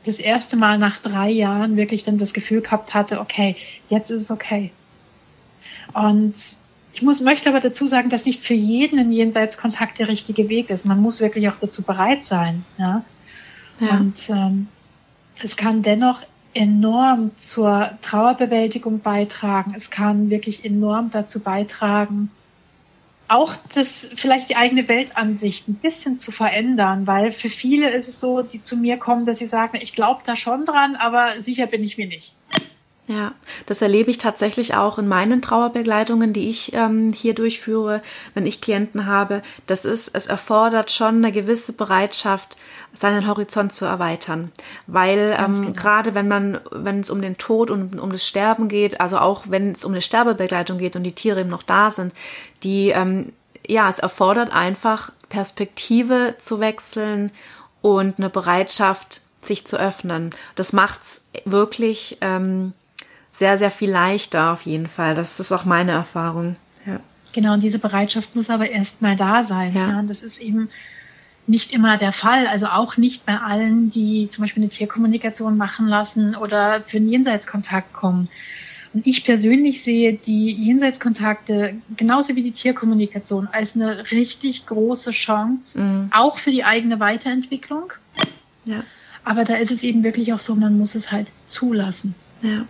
das erste Mal nach drei Jahren wirklich dann das Gefühl gehabt hatte, okay, jetzt ist es okay. Und ich muss, möchte aber dazu sagen, dass nicht für jeden ein Jenseitskontakt der richtige Weg ist. Man muss wirklich auch dazu bereit sein. Ja? ja. Und ähm, es kann dennoch enorm zur Trauerbewältigung beitragen. Es kann wirklich enorm dazu beitragen, auch das vielleicht die eigene Weltansicht ein bisschen zu verändern, weil für viele ist es so, die zu mir kommen, dass sie sagen, ich glaube da schon dran, aber sicher bin ich mir nicht. Ja, das erlebe ich tatsächlich auch in meinen Trauerbegleitungen, die ich ähm, hier durchführe, wenn ich Klienten habe. Das ist, es erfordert schon eine gewisse Bereitschaft, seinen Horizont zu erweitern, weil ähm, genau. gerade wenn man, wenn es um den Tod und um das Sterben geht, also auch wenn es um eine Sterbebegleitung geht und die Tiere eben noch da sind, die ähm, ja, es erfordert einfach Perspektive zu wechseln und eine Bereitschaft, sich zu öffnen. Das macht's wirklich ähm, sehr, sehr viel leichter auf jeden Fall. Das ist auch meine Erfahrung. Ja. Genau, und diese Bereitschaft muss aber erst mal da sein. Ja. ja. Das ist eben nicht immer der Fall. Also auch nicht bei allen, die zum Beispiel eine Tierkommunikation machen lassen oder für einen Jenseitskontakt kommen. Und ich persönlich sehe die Jenseitskontakte genauso wie die Tierkommunikation als eine richtig große Chance, mhm. auch für die eigene Weiterentwicklung. Ja. Aber da ist es eben wirklich auch so, man muss es halt zulassen. Ja.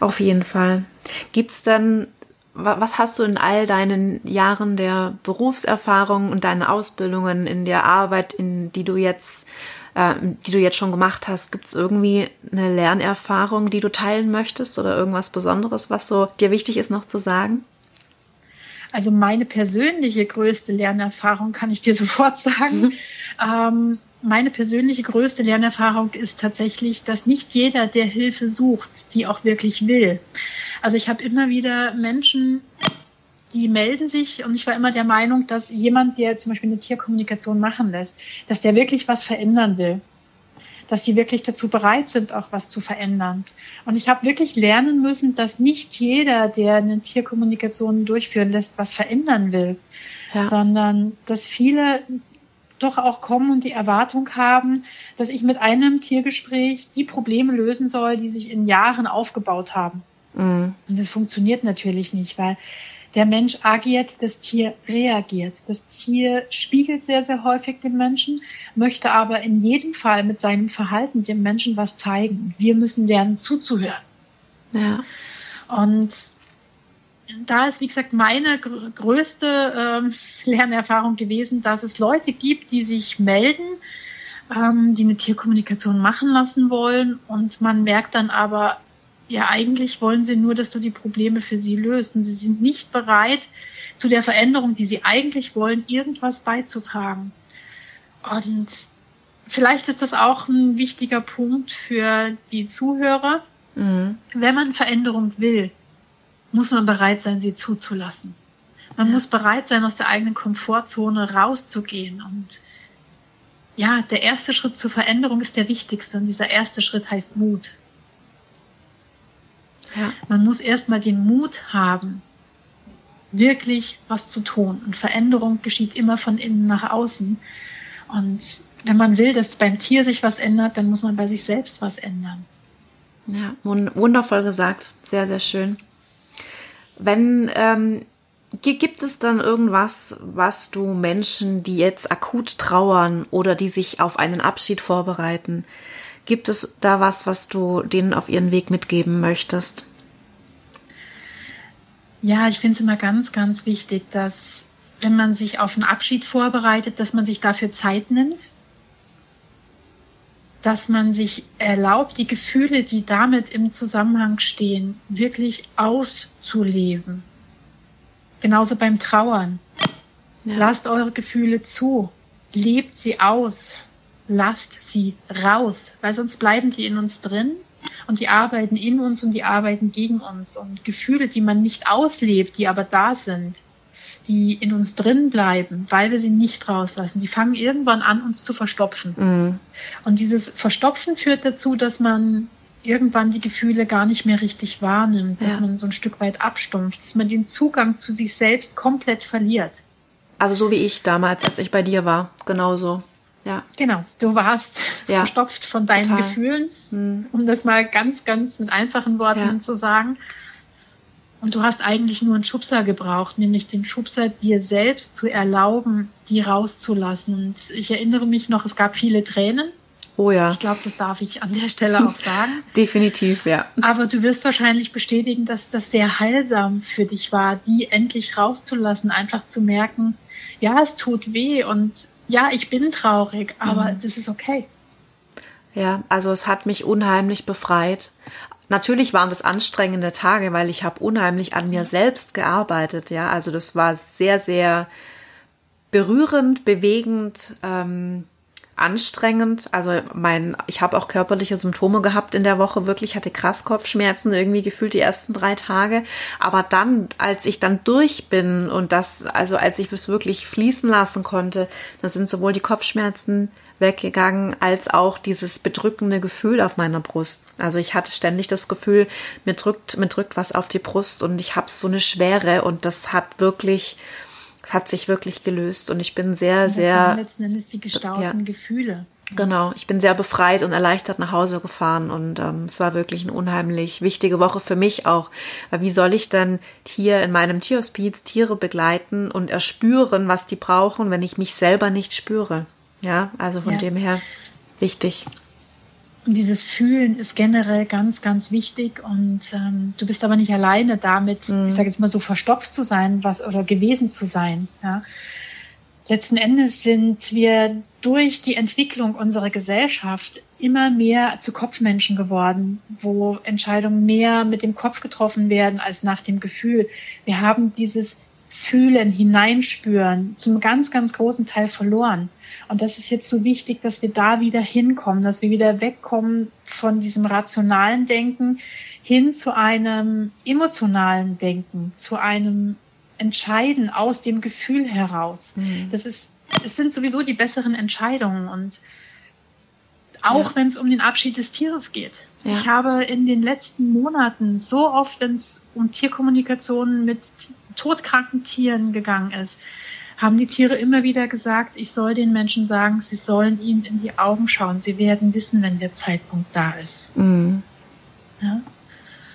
Auf jeden Fall. Gibt's dann, was hast du in all deinen Jahren der Berufserfahrung und deinen Ausbildungen in der Arbeit, in die du jetzt, äh, die du jetzt schon gemacht hast, gibt's irgendwie eine Lernerfahrung, die du teilen möchtest oder irgendwas Besonderes, was so dir wichtig ist noch zu sagen? Also meine persönliche größte Lernerfahrung kann ich dir sofort sagen. Mhm. Ähm, meine persönliche größte Lernerfahrung ist tatsächlich, dass nicht jeder, der Hilfe sucht, die auch wirklich will. Also ich habe immer wieder Menschen, die melden sich und ich war immer der Meinung, dass jemand, der zum Beispiel eine Tierkommunikation machen lässt, dass der wirklich was verändern will. Dass die wirklich dazu bereit sind, auch was zu verändern. Und ich habe wirklich lernen müssen, dass nicht jeder, der eine Tierkommunikation durchführen lässt, was verändern will, ja. sondern dass viele doch auch kommen und die Erwartung haben, dass ich mit einem Tiergespräch die Probleme lösen soll, die sich in Jahren aufgebaut haben. Mhm. Und das funktioniert natürlich nicht, weil der Mensch agiert, das Tier reagiert. Das Tier spiegelt sehr, sehr häufig den Menschen, möchte aber in jedem Fall mit seinem Verhalten dem Menschen was zeigen. Wir müssen lernen zuzuhören. Ja. Und da ist, wie gesagt, meine größte ähm, Lernerfahrung gewesen, dass es Leute gibt, die sich melden, ähm, die eine Tierkommunikation machen lassen wollen und man merkt dann aber, ja, eigentlich wollen sie nur, dass du die Probleme für sie löst und sie sind nicht bereit, zu der Veränderung, die sie eigentlich wollen, irgendwas beizutragen. Und vielleicht ist das auch ein wichtiger Punkt für die Zuhörer. Mhm. Wenn man Veränderung will, muss man bereit sein, sie zuzulassen. Man ja. muss bereit sein, aus der eigenen Komfortzone rauszugehen. Und ja, der erste Schritt zur Veränderung ist der wichtigste. Und dieser erste Schritt heißt Mut. Ja. Man muss erstmal den Mut haben, wirklich was zu tun. Und Veränderung geschieht immer von innen nach außen. Und wenn man will, dass beim Tier sich was ändert, dann muss man bei sich selbst was ändern. Ja, wundervoll gesagt. Sehr, sehr schön. Wenn ähm, gibt es dann irgendwas, was du Menschen, die jetzt akut trauern oder die sich auf einen Abschied vorbereiten, gibt es da was, was du denen auf ihren Weg mitgeben möchtest? Ja, ich finde es immer ganz, ganz wichtig, dass wenn man sich auf einen Abschied vorbereitet, dass man sich dafür Zeit nimmt, dass man sich erlaubt, die Gefühle, die damit im Zusammenhang stehen, wirklich auszuleben. Genauso beim Trauern. Ja. Lasst eure Gefühle zu, lebt sie aus, lasst sie raus, weil sonst bleiben die in uns drin Und die arbeiten in uns und die arbeiten gegen uns. Und Gefühle, die man nicht auslebt, die aber da sind, die in uns drin bleiben, weil wir sie nicht rauslassen, die fangen irgendwann an, uns zu verstopfen. Mhm. Und dieses Verstopfen führt dazu, dass man irgendwann die Gefühle gar nicht mehr richtig wahrnimmt, dass ja. man so ein Stück weit abstumpft, dass man den Zugang zu sich selbst komplett verliert. Also so wie ich damals, als ich bei dir war, genauso. Ja. Genau, du warst ja. verstopft von deinen Total. Gefühlen, hm. um das mal ganz, ganz mit einfachen Worten ja. zu sagen. Und du hast eigentlich nur einen Schubser gebraucht, nämlich den Schubser dir selbst zu erlauben, die rauszulassen. Und ich erinnere mich noch, es gab viele Tränen. Oh ja. Ich glaube, das darf ich an der Stelle auch sagen. Definitiv, ja. Aber du wirst wahrscheinlich bestätigen, dass das sehr heilsam für dich war, die endlich rauszulassen, einfach zu merken, ja, es tut weh und ja, ich bin traurig, aber mhm. das ist okay. Ja, also es hat mich unheimlich befreit. Natürlich waren das anstrengende Tage, weil ich habe unheimlich an mir selbst gearbeitet. Ja, also das war sehr, sehr berührend, bewegend. Ähm, anstrengend. Also mein, ich habe auch körperliche Symptome gehabt in der Woche, wirklich hatte krass Kopfschmerzen irgendwie gefühlt die ersten drei Tage. Aber dann, als ich dann durch bin und das, also als ich es wirklich fließen lassen konnte, da sind sowohl die Kopfschmerzen weggegangen, als auch dieses bedrückende Gefühl auf meiner Brust. Also ich hatte ständig das Gefühl, mir drückt, mir drückt was auf die Brust und ich habe so eine Schwere und das hat wirklich, es hat sich wirklich gelöst und ich bin sehr, das sehr. Letzten Endes die gestauten ja. Gefühle. Genau, ich bin sehr befreit und erleichtert nach Hause gefahren und ähm, es war wirklich eine unheimlich wichtige Woche für mich auch. Weil wie soll ich dann hier in meinem Tierhospiz Tiere begleiten und erspüren, was die brauchen, wenn ich mich selber nicht spüre? Ja, also von ja. dem her wichtig. Und dieses Fühlen ist generell ganz, ganz wichtig. Und ähm, du bist aber nicht alleine damit, mhm. ich sage jetzt mal so verstopft zu sein, was oder gewesen zu sein. Ja. Letzten Endes sind wir durch die Entwicklung unserer Gesellschaft immer mehr zu Kopfmenschen geworden, wo Entscheidungen mehr mit dem Kopf getroffen werden als nach dem Gefühl. Wir haben dieses Fühlen, Hineinspüren zum ganz, ganz großen Teil verloren. Und das ist jetzt so wichtig, dass wir da wieder hinkommen, dass wir wieder wegkommen von diesem rationalen Denken hin zu einem emotionalen Denken, zu einem Entscheiden aus dem Gefühl heraus. Mhm. Das ist, es sind sowieso die besseren Entscheidungen und auch ja. wenn es um den Abschied des Tieres geht. Ja. Ich habe in den letzten Monaten so oft, wenn es um Tierkommunikation mit todkranken Tieren gegangen ist, haben die Tiere immer wieder gesagt, ich soll den Menschen sagen, sie sollen ihnen in die Augen schauen. Sie werden wissen, wenn der Zeitpunkt da ist. Mhm. Ja?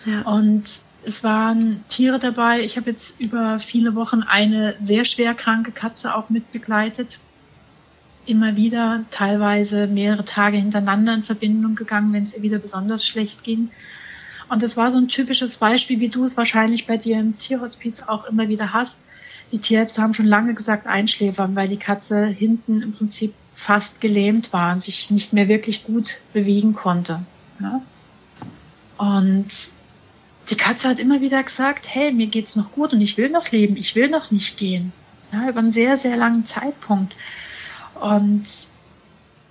ja? Und es waren Tiere dabei. Ich habe jetzt über viele Wochen eine sehr schwer kranke Katze auch mit begleitet. Immer wieder, teilweise mehrere Tage hintereinander in Verbindung gegangen, wenn es ihr wieder besonders schlecht ging. Und das war so ein typisches Beispiel, wie du es wahrscheinlich bei dir im Tierhospiz auch immer wieder hast die Tierärzte haben schon lange gesagt einschläfern, weil die Katze hinten im Prinzip fast gelähmt war und sich nicht mehr wirklich gut bewegen konnte. Ja? Und die Katze hat immer wieder gesagt, hey, mir geht's noch gut und ich will noch leben, ich will noch nicht gehen. Ja, über einen sehr, sehr langen Zeitpunkt. Und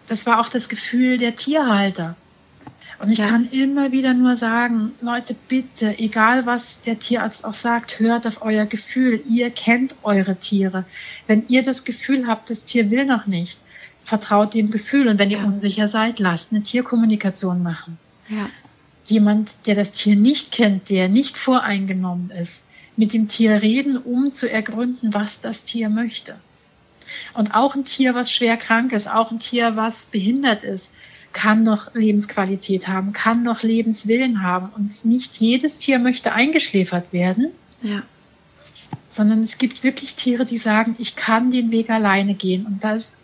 das war auch das Gefühl der Tierhalter. Und ich ja. kann immer wieder nur sagen, Leute, bitte, egal was der Tierarzt auch sagt, hört auf euer Gefühl. Ihr kennt eure Tiere. Wenn ihr das Gefühl habt, das Tier will noch nicht, vertraut dem Gefühl. Und wenn ja. ihr unsicher seid, lasst eine Tierkommunikation machen. Ja. Jemand, der das Tier nicht kennt, der nicht voreingenommen ist, mit dem Tier reden, um zu ergründen, was das Tier möchte. Und auch ein Tier, was schwer krank ist, auch ein Tier, was behindert ist, kann noch Lebensqualität haben, kann noch Lebenswillen haben. Und nicht jedes Tier möchte eingeschläfert werden. Ja. Sondern es gibt wirklich Tiere, die sagen, ich kann den Weg alleine gehen. Und das ist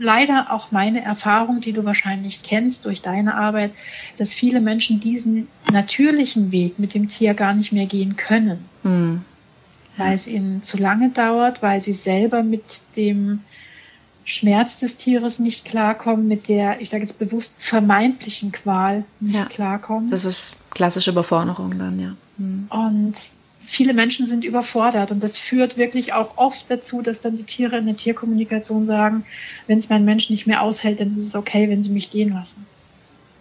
leider auch meine Erfahrung, die du wahrscheinlich kennst durch deine Arbeit, dass viele Menschen diesen natürlichen Weg mit dem Tier gar nicht mehr gehen können. Hm. Ja. Weil es ihnen zu lange dauert, weil sie selber mit dem Schmerz des Tieres nicht klarkommen, mit der, ich sage jetzt bewusst, vermeintlichen Qual nicht ja, klarkommen. Das ist klassische Überforderung dann, ja. Mhm. Und viele Menschen sind überfordert und das führt wirklich auch oft dazu, dass dann die Tiere in der Tierkommunikation sagen, wenn es mein Mensch nicht mehr aushält, dann ist es okay, wenn sie mich gehen lassen.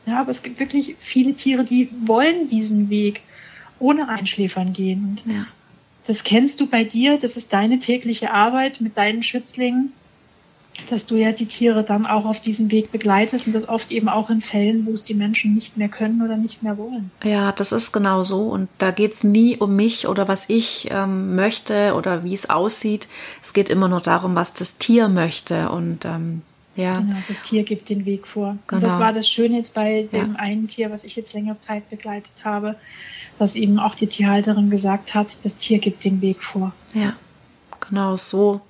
Ja, aber es gibt wirklich viele Tiere, die wollen diesen Weg ohne Einschläfern gehen. Und ja. das kennst du bei dir, das ist deine tägliche Arbeit mit deinen Schützlingen dass du ja die Tiere dann auch auf diesem Weg begleitest und das oft eben auch in Fällen, wo es die Menschen nicht mehr können oder nicht mehr wollen. Ja, das ist genau so. Und da geht es nie um mich oder was ich ähm, möchte oder wie es aussieht. Es geht immer nur darum, was das Tier möchte. Und ähm, ja. Genau, das Tier gibt den Weg vor. Genau. Und das genau. war das Schöne jetzt bei dem ja. einen Tier, was ich jetzt längere Zeit begleitet habe, dass eben auch die Tierhalterin gesagt hat, das Tier gibt den Weg vor. Ja, genau so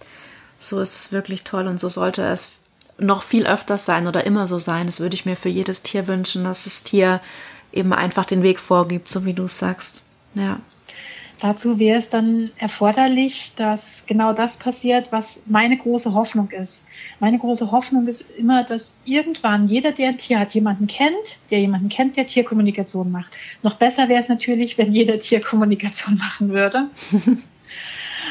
so ist es wirklich toll und so sollte es noch viel öfters sein oder immer so sein. Das würde ich mir für jedes Tier wünschen, dass das Tier eben einfach den Weg vorgibt, so wie du es sagst. Ja. Dazu wäre es dann erforderlich, dass genau das passiert, was meine große Hoffnung ist. Meine große Hoffnung ist immer, dass irgendwann jeder, der ein Tier hat, jemanden kennt, der jemanden kennt, der Tierkommunikation macht. Noch besser wäre es natürlich, wenn jeder Tierkommunikation machen würde.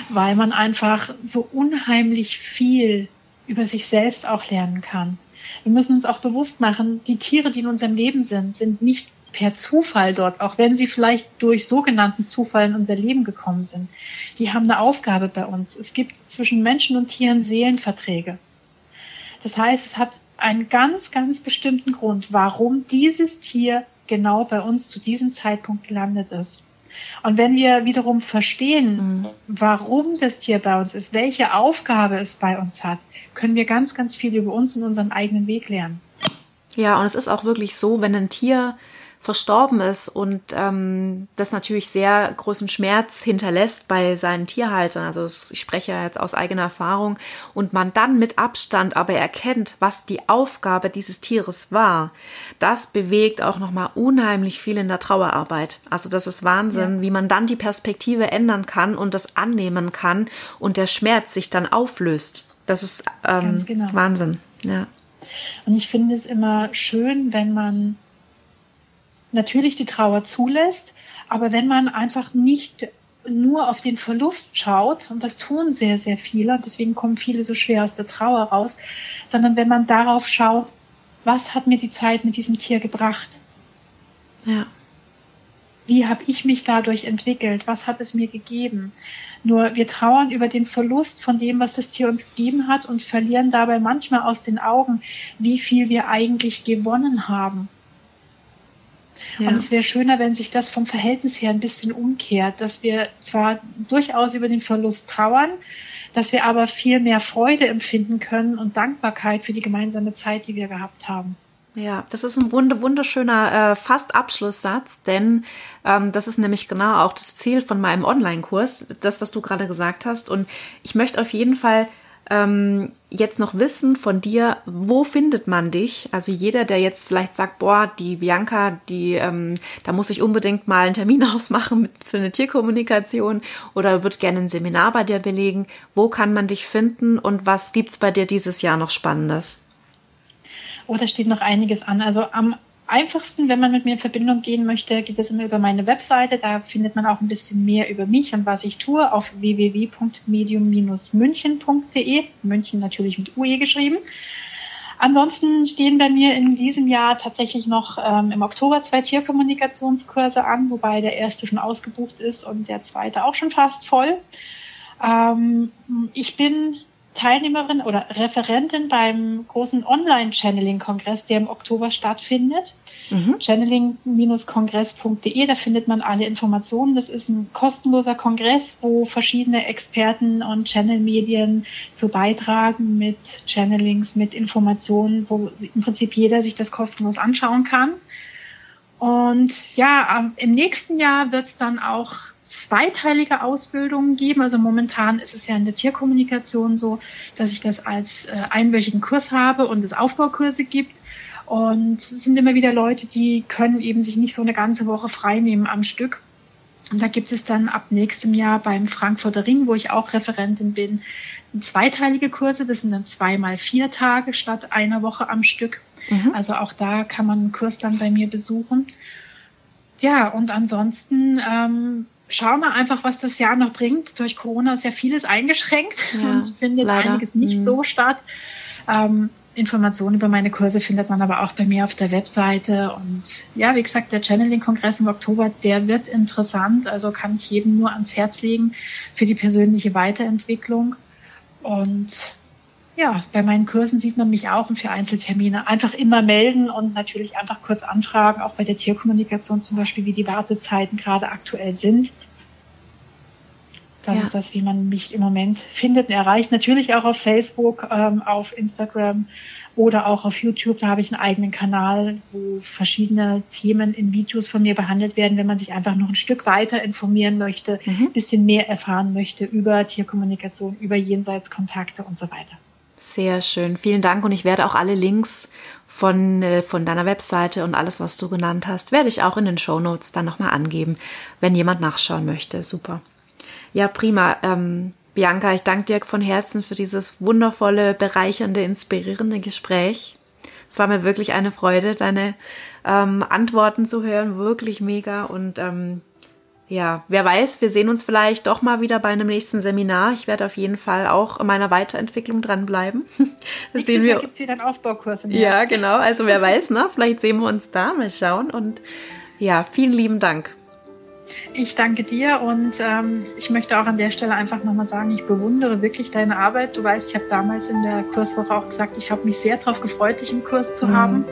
Weil man einfach so unheimlich viel über sich selbst auch lernen kann. Wir müssen uns auch bewusst machen, die Tiere, die in unserem Leben sind, sind nicht per Zufall dort, auch wenn sie vielleicht durch sogenannten Zufall in unser Leben gekommen sind. Die haben eine Aufgabe bei uns. Es gibt zwischen Menschen und Tieren Seelenverträge. Das heißt, es hat einen ganz, ganz bestimmten Grund, warum dieses Tier genau bei uns zu diesem Zeitpunkt gelandet ist. Und wenn wir wiederum verstehen, mhm. warum das Tier bei uns ist, welche Aufgabe es bei uns hat, können wir ganz, ganz viel über uns und unseren eigenen Weg lernen. Ja, und es ist auch wirklich so, wenn ein Tier verstorben ist und ähm, das natürlich sehr großen Schmerz hinterlässt bei seinen Tierhaltern. Also ich spreche ja jetzt aus eigener Erfahrung und man dann mit Abstand aber erkennt, was die Aufgabe dieses Tieres war. Das bewegt auch noch mal unheimlich viel in der Trauerarbeit. Also das ist Wahnsinn, ja. wie man dann die Perspektive ändern kann und das annehmen kann und der Schmerz sich dann auflöst. Das ist ähm, genau. Wahnsinn. Ja. Und ich finde es immer schön, wenn man natürlich die Trauer zulässt, aber wenn man einfach nicht nur auf den Verlust schaut, und das tun sehr, sehr viele, deswegen kommen viele so schwer aus der Trauer raus, sondern wenn man darauf schaut, was hat mir die Zeit mit diesem Tier gebracht? Ja. Wie habe ich mich dadurch entwickelt? Was hat es mir gegeben? Nur wir trauern über den Verlust von dem, was das Tier uns gegeben hat und verlieren dabei manchmal aus den Augen, wie viel wir eigentlich gewonnen haben. Ja. Und es wäre schöner, wenn sich das vom Verhältnis her ein bisschen umkehrt, dass wir zwar durchaus über den Verlust trauern, dass wir aber viel mehr Freude empfinden können und Dankbarkeit für die gemeinsame Zeit, die wir gehabt haben. Ja, das ist ein wunderschöner äh, fast Abschlusssatz, denn ähm, das ist nämlich genau auch das Ziel von meinem Online-Kurs, das, was du gerade gesagt hast. Und ich möchte auf jeden Fall ähm, jetzt noch wissen von dir, wo findet man dich? Also jeder, der jetzt vielleicht sagt, boah, die Bianca, die, ähm, da muss ich unbedingt mal einen Termin ausmachen mit, für eine Tierkommunikation oder wird gerne ein Seminar bei dir belegen. Wo kann man dich finden und was gibt's bei dir dieses Jahr noch Spannendes? Oh, da steht noch einiges an. Also am einfachsten, wenn man mit mir in Verbindung gehen möchte, geht es immer über meine Webseite. Da findet man auch ein bisschen mehr über mich und was ich tue auf www.medium-münchen.de. München natürlich mit UE geschrieben. Ansonsten stehen bei mir in diesem Jahr tatsächlich noch ähm, im Oktober zwei Tierkommunikationskurse an, wobei der erste schon ausgebucht ist und der zweite auch schon fast voll. Ähm, ich bin Teilnehmerin oder Referentin beim großen Online-Channeling-Kongress, der im Oktober stattfindet. Mhm. Channeling-kongress.de, da findet man alle Informationen. Das ist ein kostenloser Kongress, wo verschiedene Experten und Channel-Medien zu beitragen mit Channelings, mit Informationen, wo im Prinzip jeder sich das kostenlos anschauen kann. Und ja, im nächsten Jahr wird es dann auch zweiteilige Ausbildungen geben. Also momentan ist es ja in der Tierkommunikation so, dass ich das als äh, einwöchigen Kurs habe und es Aufbaukurse gibt. Und es sind immer wieder Leute, die können eben sich nicht so eine ganze Woche frei nehmen am Stück. Und da gibt es dann ab nächstem Jahr beim Frankfurter Ring, wo ich auch Referentin bin, zweiteilige Kurse. Das sind dann zweimal vier Tage statt einer Woche am Stück. Mhm. Also auch da kann man einen Kurs dann bei mir besuchen. Ja, und ansonsten ähm, schauen wir einfach, was das Jahr noch bringt. Durch Corona ist ja vieles eingeschränkt ja, und findet leider. einiges nicht mhm. so statt. Ähm, Informationen über meine Kurse findet man aber auch bei mir auf der Webseite. Und ja, wie gesagt, der Channeling-Kongress im Oktober, der wird interessant. Also kann ich jedem nur ans Herz legen für die persönliche Weiterentwicklung. Und ja, bei meinen Kursen sieht man mich auch und für Einzeltermine einfach immer melden und natürlich einfach kurz anfragen, auch bei der Tierkommunikation zum Beispiel, wie die Wartezeiten gerade aktuell sind. Das ja. ist das, wie man mich im Moment findet und erreicht. Natürlich auch auf Facebook, ähm, auf Instagram oder auch auf YouTube. Da habe ich einen eigenen Kanal, wo verschiedene Themen in Videos von mir behandelt werden, wenn man sich einfach noch ein Stück weiter informieren möchte, mhm. ein bisschen mehr erfahren möchte über Tierkommunikation, über Jenseitskontakte und so weiter. Sehr schön. Vielen Dank. Und ich werde auch alle Links von, äh, von deiner Webseite und alles, was du genannt hast, werde ich auch in den Show Notes dann nochmal angeben, wenn jemand nachschauen möchte. Super. Ja, prima. Ähm, Bianca, ich danke dir von Herzen für dieses wundervolle, bereichernde, inspirierende Gespräch. Es war mir wirklich eine Freude, deine ähm, Antworten zu hören. Wirklich mega. Und ähm, ja, wer weiß, wir sehen uns vielleicht doch mal wieder bei einem nächsten Seminar. Ich werde auf jeden Fall auch in meiner Weiterentwicklung dranbleiben. Das sehen wir. gibt es wieder einen Aufbaukurs im Ja, genau. Also wer weiß, ne? Vielleicht sehen wir uns da. Mal schauen. Und ja, vielen lieben Dank. Ich danke dir und ähm, ich möchte auch an der Stelle einfach nochmal sagen, ich bewundere wirklich deine Arbeit. Du weißt, ich habe damals in der Kurswoche auch gesagt, ich habe mich sehr darauf gefreut, dich im Kurs zu mhm. haben,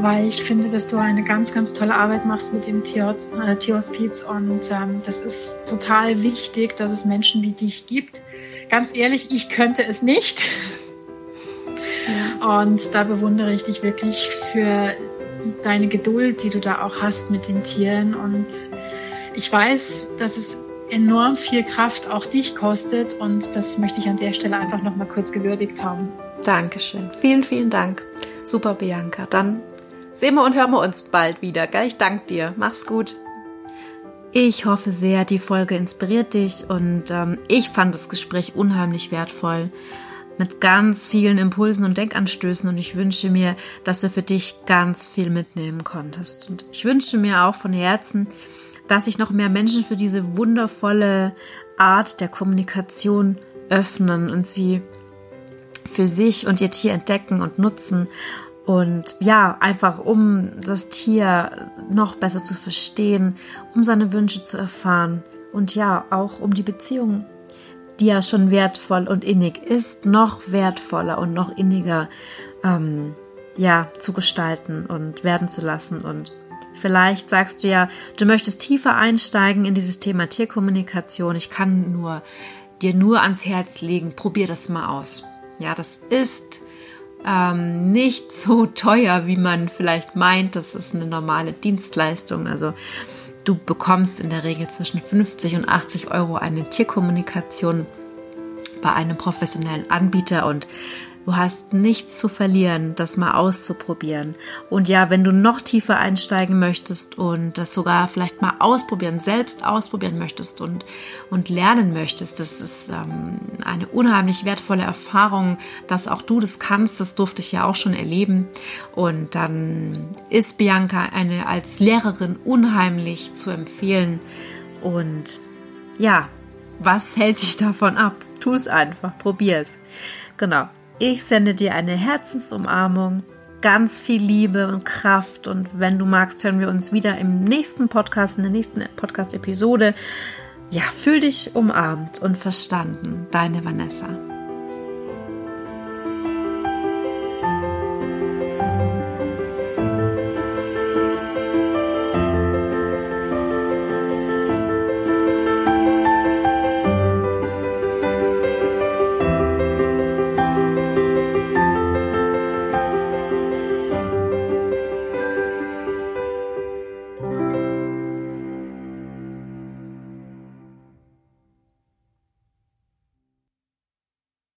weil ich finde, dass du eine ganz, ganz tolle Arbeit machst mit dem äh, Tierhospiz und ähm, das ist total wichtig, dass es Menschen wie dich gibt. Ganz ehrlich, ich könnte es nicht. Ja. Und da bewundere ich dich wirklich für deine Geduld, die du da auch hast mit den Tieren und ich weiß, dass es enorm viel Kraft auch dich kostet und das möchte ich an der Stelle einfach noch mal kurz gewürdigt haben. Dankeschön. Vielen, vielen Dank. Super, Bianca. Dann sehen wir und hören wir uns bald wieder. Gell? Ich danke dir. Mach's gut. Ich hoffe sehr, die Folge inspiriert dich und ähm, ich fand das Gespräch unheimlich wertvoll mit ganz vielen Impulsen und Denkanstößen und ich wünsche mir, dass du für dich ganz viel mitnehmen konntest. Und ich wünsche mir auch von Herzen, dass sich noch mehr Menschen für diese wundervolle Art der Kommunikation öffnen und sie für sich und ihr Tier entdecken und nutzen. Und ja, einfach um das Tier noch besser zu verstehen, um seine Wünsche zu erfahren und ja, auch um die Beziehung, die ja schon wertvoll und innig ist, noch wertvoller und noch inniger ähm, ja, zu gestalten und werden zu lassen. Und Vielleicht sagst du ja, du möchtest tiefer einsteigen in dieses Thema Tierkommunikation. Ich kann nur dir nur ans Herz legen, probier das mal aus. Ja, das ist ähm, nicht so teuer, wie man vielleicht meint. Das ist eine normale Dienstleistung. Also du bekommst in der Regel zwischen 50 und 80 Euro eine Tierkommunikation bei einem professionellen Anbieter und Du hast nichts zu verlieren, das mal auszuprobieren. Und ja, wenn du noch tiefer einsteigen möchtest und das sogar vielleicht mal ausprobieren, selbst ausprobieren möchtest und, und lernen möchtest, das ist ähm, eine unheimlich wertvolle Erfahrung, dass auch du das kannst. Das durfte ich ja auch schon erleben. Und dann ist Bianca eine als Lehrerin unheimlich zu empfehlen. Und ja, was hält dich davon ab? Tu es einfach, probier es. Genau. Ich sende dir eine Herzensumarmung, ganz viel Liebe und Kraft und wenn du magst, hören wir uns wieder im nächsten Podcast, in der nächsten Podcast-Episode. Ja, fühl dich umarmt und verstanden. Deine Vanessa.